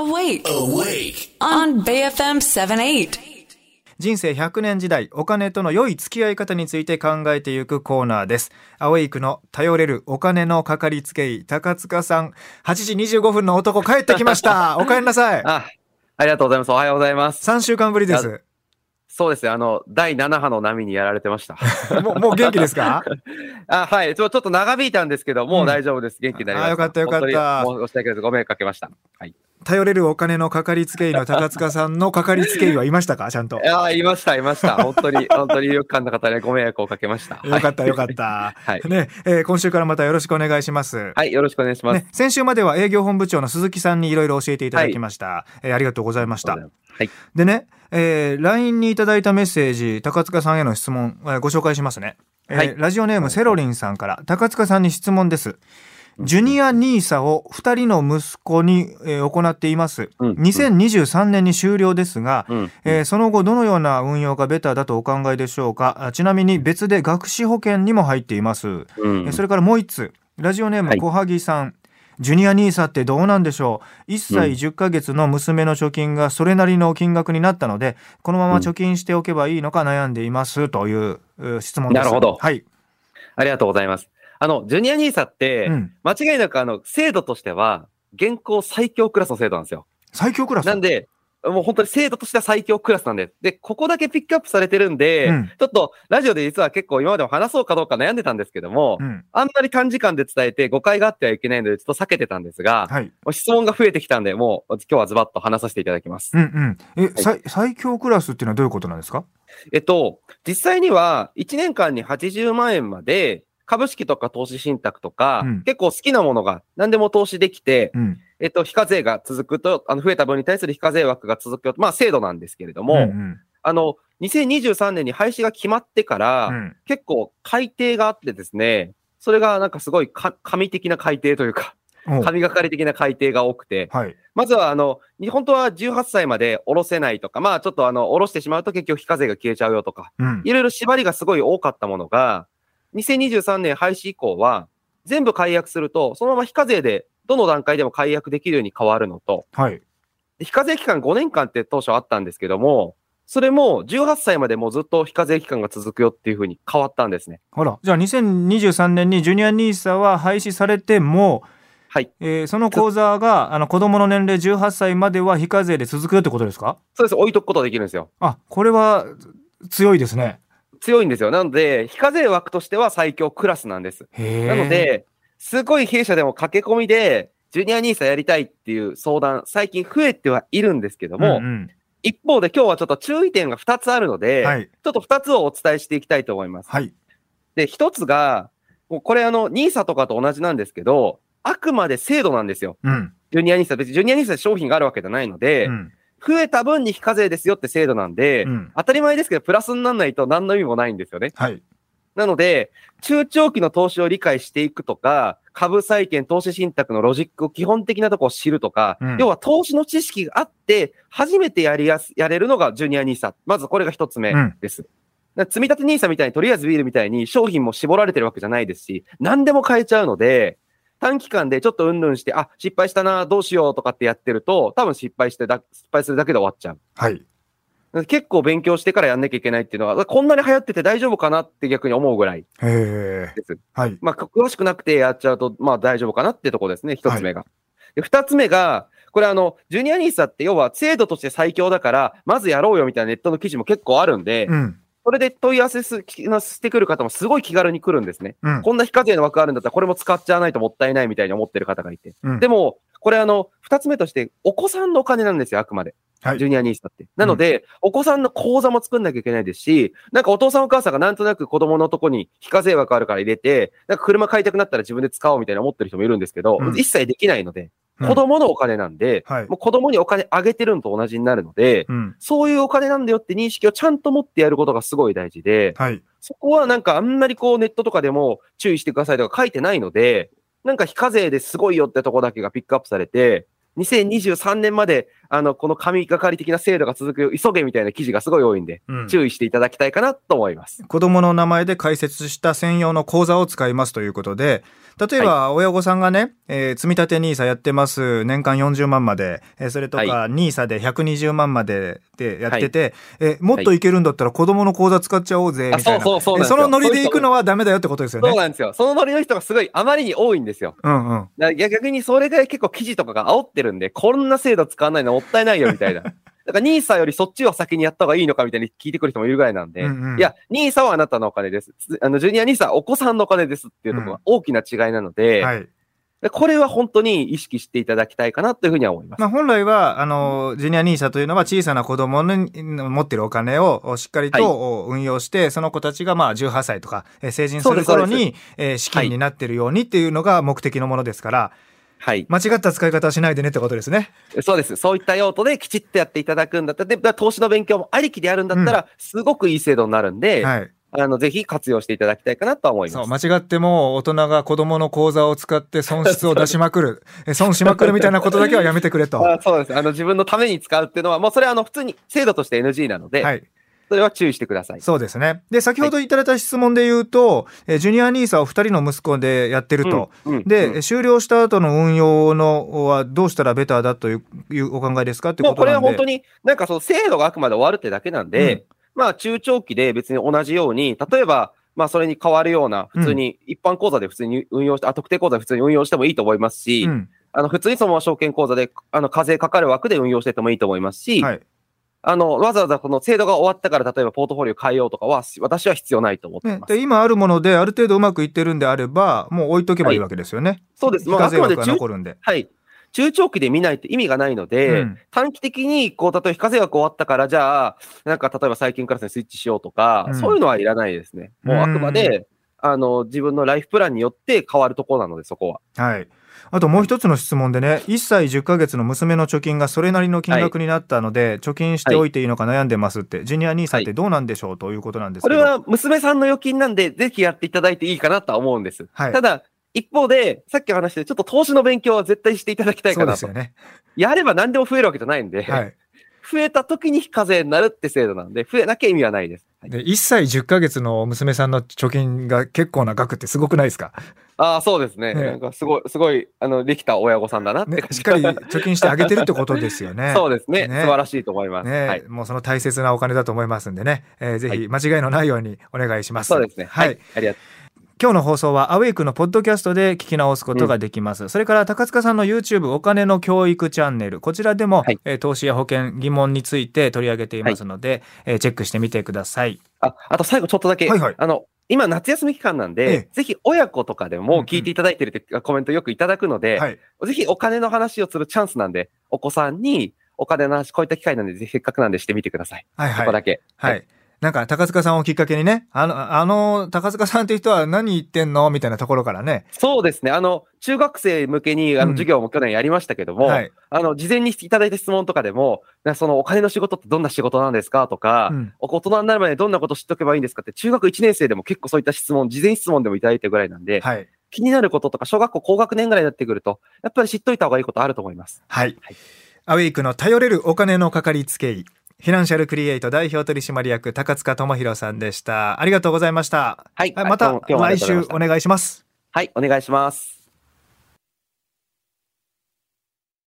Awake. Awake. On BFM 78. 人生100年時代、お金との良い付き合い方について考えていくコーナーです。アウェイクの頼れるお金のかかりつけ医、高塚さん。8時25分の男帰ってきました。お帰りなさい。あ、ありがとうございます。おはようございます。3週間ぶりです。そうですね。あの、第7波の波にやられてました。もう、もう元気ですか？あ、はい。ちょちょっと長引いたんですけど、もう大丈夫です。元気になりました。あよかったよかった申し訳ないです。ご迷惑かけました。はい。頼れるお金のかかりつけ医の高塚さんのかかりつけ医はいましたか？ちゃんと。いやーいました、いました。本当に、本当によくかんな方にご迷惑をかけました。よかったよかった。た。はいね、えー今週からまたよろしくお願いします。はい、よろしくお願いします。ね、先週までは営業本部長の鈴木さんにいろいろ教えていただきました、えーありがとうございました。はい。でね、えー LINE にいただいたメッセージ、高塚さんへの質問、えーご紹介しますね。えーはいラジオネームセロリンさんから、高塚さんに質問です。ジュニア NISA を2人の息子に、えー行っています。うん2023年に終了ですが、うん。えーその後どのような運用がベターだとお考えでしょうか？あちなみに別で学資保険にも入っています。それからもう一つ、ラジオネームはい小萩さん。ジュニア NISA ってどうなんでしょう ?1 歳10ヶ月の娘の貯金がそれなりの金額になったので、このまま貯金しておけばいいのか悩んでいますというう質問です。なるほどはい。ありがとうございます。あの、ジュニアニーサって、うん間違いなくあの、制度としては、現行最強クラスの制度なんですよ。最強クラス？なんで、もう本当に制度としては最強クラスなんです。で、ここだけピックアップされてるんで、うんちょっとラジオで実は結構今までも話そうかどうか悩んでたんですけども、うん。あんまり短時間で伝えて誤解があってはいけないので、ちょっと避けてたんですが、はい。質問が増えてきたんで、もう今日はズバッと話させていただきます。うんうん。え、最最強クラスっていうのはどういうことなんですか？えっと、実際には1年間に80万円まで、株式とか投資信託とか、うん結構好きなものが何でも投資できて、うん。えっと、非課税が続くと、あの、増えた分に対する非課税枠が続くよ。まあ、制度なんですけれども、うんうんあの、2023年に廃止が決まってから、うん結構改定があってですね、それがなんかすごいか紙的な改定というか、お神がかり的な改定が多くて、はい。まずはあの、に本当は18歳まで下ろせないとか、まあちょっとあの、下ろしてしまうと結局非課税が消えちゃうよとか、うん。いろいろ縛りがすごい多かったものが、2023年廃止以降は、全部解約すると、そのまま非課税で、どの段階でも解約できるように変わるのと、はい。で非課税期間5年間って当初あったんですけども、それも18歳までもうずっと非課税期間が続くよっていうふうに変わったんですね。ほら。じゃあ2023年にジュニア NISA は廃止されても、はい。えーその口座があの子供の年齢18歳までは非課税で続くよってことですか？そうです。置いとくことができるんですよ。あ、これは強いですね。強いんですよ。なので、非課税枠としては最強クラスなんです。なの、で、すごい弊社でも駆け込みで、ジュニアニーサやりたいっていう相談、最近増えてはいるんですけども、うんうん一方で今日はちょっと注意点が2つあるので、はい。ちょっと2つをお伝えしていきたいと思います。はい。で、1つが、もうこれあの、ニーサとかと同じなんですけど、あくまで制度なんですよ。うん。ジュニアニーサ。別にジュニアニーサで商品があるわけじゃないので、うん増えた分に非課税ですよって制度なんで、うん当たり前ですけど、プラスにならないと何の意味もないんですよね。はい。なので、中長期の投資を理解していくとか、株債券、投資信託のロジックを基本的なところを知るとか、うん要は投資の知識があって、初めてやりやす、やれるのがジュニアニーサ。まずこれが一つ目うんです。だから積み立てニーサみたいにとりあえずビールみたいに商品も絞られてるわけじゃないですし、何でも買えちゃうので、短期間でちょっとうんぬんして、あ、失敗したな、どうしようとかってやってると、多分失敗してだ、失敗するだけで終わっちゃう。はい。結構勉強してからやんなきゃいけないっていうのは、こんなに流行ってて大丈夫かなって逆に思うぐらい。です。はい。まあ、か詳しくなくてやっちゃうと、まあ大丈夫かなってとこですね、一つ目が。で二つ目が、これあの、ジュニアニーサって要は制度として最強だから、まずやろうよみたいなネットの記事も結構あるんで、うん。それで問い合わせすしてくる方もすごい気軽に来るんですね。うん。こんな非課税の枠あるんだったらこれも使っちゃわないともったいないみたいに思ってる方がいて。うんでも、これあの、二つ目として、お子さんのお金なんですよ、あくまで。はいジュニアニーサって。なので、お子さんの口座も作んなきゃいけないですし、なんかお父さんお母さんがなんとなく子供のとこに非課税枠あるから入れて、なんか車買いたくなったら自分で使おうみたいな思ってる人もいるんですけど、うん一切できないので、うん子供のお金なんで、はいもう子供にお金あげてるのと同じになるので、うん。そういうお金なんだよって認識をちゃんと持ってやることがすごい大事で、はい。そこはなんかあんまりこうネットとかでも注意してくださいとか書いてないので、なんか非課税ですごいよってとこだけがピックアップされて、2023年まで、あの、この神がかり的な制度が続く、急げみたいな記事がすごい多いんで、うん注意していただきたいかなと思います。子供の名前で開設した専用の口座を使いますということで、例えば親御さんがね、えー積み立て NISA やってます、年間40万まで、えーそれとかは NISA で120万まででやってて、えーもっといけるんだったら子供の口座使っちゃおうぜ、あみたいな。そうそうそうそのノリで行くのはダメだよってことですよね。そうなんですよ。そのノリの人がすごいあまりに多いんですよ。うんうん。逆にそれが結構記事とかが煽ってるんで、こんな制度使わないのもったいないよみたいな。だから NISA よりそっちを先にやった方がいいのかみたいに聞いてくる人もいるぐらいなんで、うんうんいや、NISA はあなたのお金です。あの、ジュニア NISA はお子さんのお金ですっていうところが大きな違いなので、はい。でこれは本当に意識していただきたいかなというふうには思います。まあ、本来は、あの、ジュニア NISA というのは小さな子供の持ってるお金をしっかりと運用して、その子たちがまあ18歳とかえー成人する頃に、えー資金になってるようにっていうのが目的のものですから、はい。間違った使い方はしないでねってことですね。そうです。そういった用途できちっとやっていただくんだったら、で投資の勉強もありきでやるんだったら、すごくいい制度になるんで、はい。あの、ぜひ活用していただきたいかなとは思いそう、ます。間違っても大人が子供の口座を使って損失を出しまくる、え損しまくるみたいなことだけはやめてくれと。は あそうです。あの、自分のために使うっていうのは、もうそれはあの、普通に制度として NG なので、い。それは注意してください。そうですね。で、先ほどいただいた質問で言うと、えージュニア NISA を2人の息子でやってると。うんうんで、うん終了した後の運用のはどうしたらベターだというお考えですかってもうことれこなんで。は本当に、なんかその制度があくまで終わるってだけなんで、まあ中長期で別に同じように、例えば、まあそれに変わるような、普通に一般口座で普通に運用して、あ、特定口座で普通に運用してもいいと思いますし、うん。あの、普通にそのまま証券口座で、あの、課税かかる枠で運用しててもいいと思いますし、はい。あの、わざわざこの制度が終わったから、例えばポートフォリオ変えようとかは、私は必要ないと思ってねい、ます。で今あるものである程度うまくいってるんであればもう置いとけばいいわけですよね。そうです。非もうあくまで中残るんで。はい。中長期で見ないと意味がないので、うん短期的に、こう、例えば非課税額終わったから、じゃあ、なんか、例えば最近クラスにスイッチしようとか、うんそういうのはいらないですね。もうあくまで、あの、自分のライフプランによって変わるところなので、そこは。はい。あともう一つの質問でね、1歳10ヶ月の娘の貯金がそれなりの金額になったので、貯金しておいていいのか悩んでますって、ジュニア NISA ってどうなんでしょうということなんですけど。これは娘さんの預金なんで、ぜひやっていただいていいかなとは思うんです。はいただ、一方で、さっき話して、ちょっと投資の勉強は絶対していただきたいかなと。そうですよね。やれば何でも増えるわけじゃないんで、はい。増えた時に非課税になるって制度なんで、増えなきゃ意味はないです。はいで、1歳10ヶ月の娘さんの貯金が結構な額ってすごくないですか、ああ、そうですね。ねなんかすごい、すごい、あの、できた親御さんだなって。ねしっかり貯金してあげてるってことですよね そうですねね素晴らしいと思います。ね、はい。もうその大切なお金だと思いますんでね、えーぜひ間違いのないようにお願いします。そうですね。はい。はい。ありがと今日の放送はアウェイクのポッドキャストで聞き直すことができます。それから高塚さんの YouTube お金の教育チャンネル、こちらでも、はいえー投資や保険疑問について取り上げていますので、えーチェックしてみてください。う。あ、あと最後ちょっとだけ。はいはいあの、今夏休み期間なんで、ええぜひ親子とかでも聞いていただいてるってコメントよくいただくので、はい。ぜひお金の話をするチャンスなんで、お子さんにお金の話、こういった機会なんで、ぜひせっかくなんでしてみてください。はいはい。そこだけ。はい。なんか高塚さんをきっかけにね、あの、あの高塚さんっていう人は何言ってんの？みたいなところからね。そうですね。あの、中学生向けに、あうんの、授業も去年やりましたけども、はい。あの、事前にいただいた質問とかでも、なそのお金の仕事ってどんな仕事なんですか？とか、うんお大人になるまでどんなこと知っておけばいいんですか？って、中学1年生でも結構そういった質問、事前質問でもいただいてるぐらいなんで、はい。気になることとか、小学校高学年ぐらいになってくると、やっぱり知っといた方がいいことあると思います。はい。はいアウェイクの頼れるお金のかかりつけ医、フィナンシャルクリエイト代表取締役高塚智博さんでした。ありがとうございまた。はい。はいまた来週お願いします。はい、お願いします。